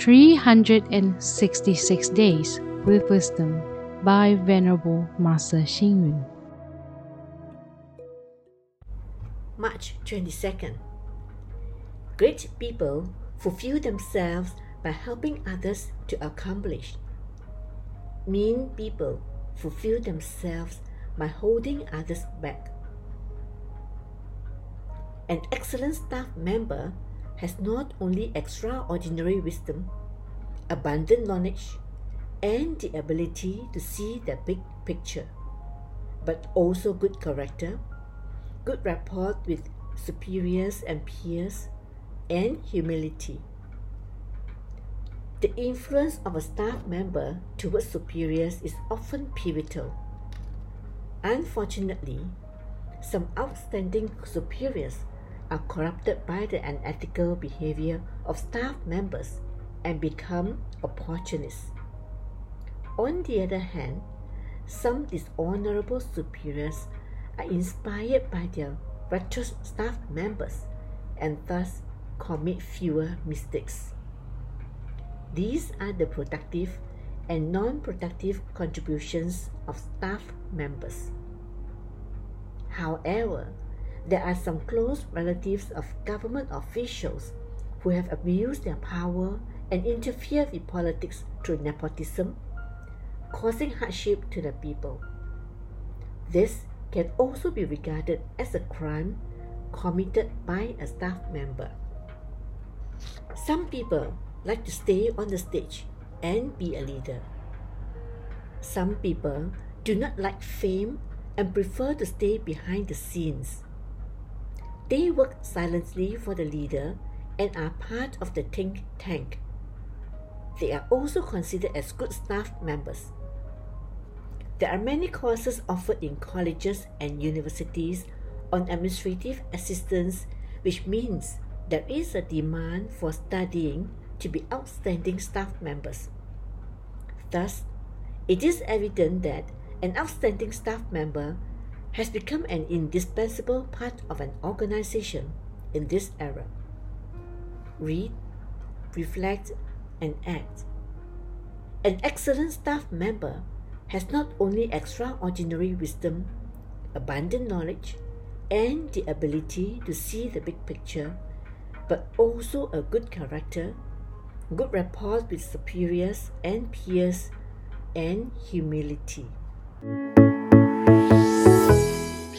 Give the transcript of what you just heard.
366 Days with Wisdom by Venerable Master Xing Yun. March 22nd. Great people fulfill themselves by helping others to accomplish. Mean people fulfill themselves by holding others back. An excellent staff member has not only extraordinary wisdom, abundant knowledge, and the ability to see the big picture, but also good character, good rapport with superiors and peers, and humility. The influence of a staff member towards superiors is often pivotal. Unfortunately, some outstanding superiors are corrupted by the unethical behavior of staff members and become opportunists. On the other hand, some dishonorable superiors are inspired by their virtuous staff members and thus commit fewer mistakes. These are the productive and non productive contributions of staff members. However, there are some close relatives of government officials who have abused their power and interfered with politics through nepotism, causing hardship to the people. This can also be regarded as a crime committed by a staff member. Some people like to stay on the stage and be a leader. Some people do not like fame and prefer to stay behind the scenes. They work silently for the leader and are part of the think tank. They are also considered as good staff members. There are many courses offered in colleges and universities on administrative assistance, which means there is a demand for studying to be outstanding staff members. Thus, it is evident that an outstanding staff member has become an indispensable part of an organization in this era. Read, reflect, and act. An excellent staff member has not only extraordinary wisdom, abundant knowledge, and the ability to see the big picture, but also a good character, good rapport with superiors and peers, and humility.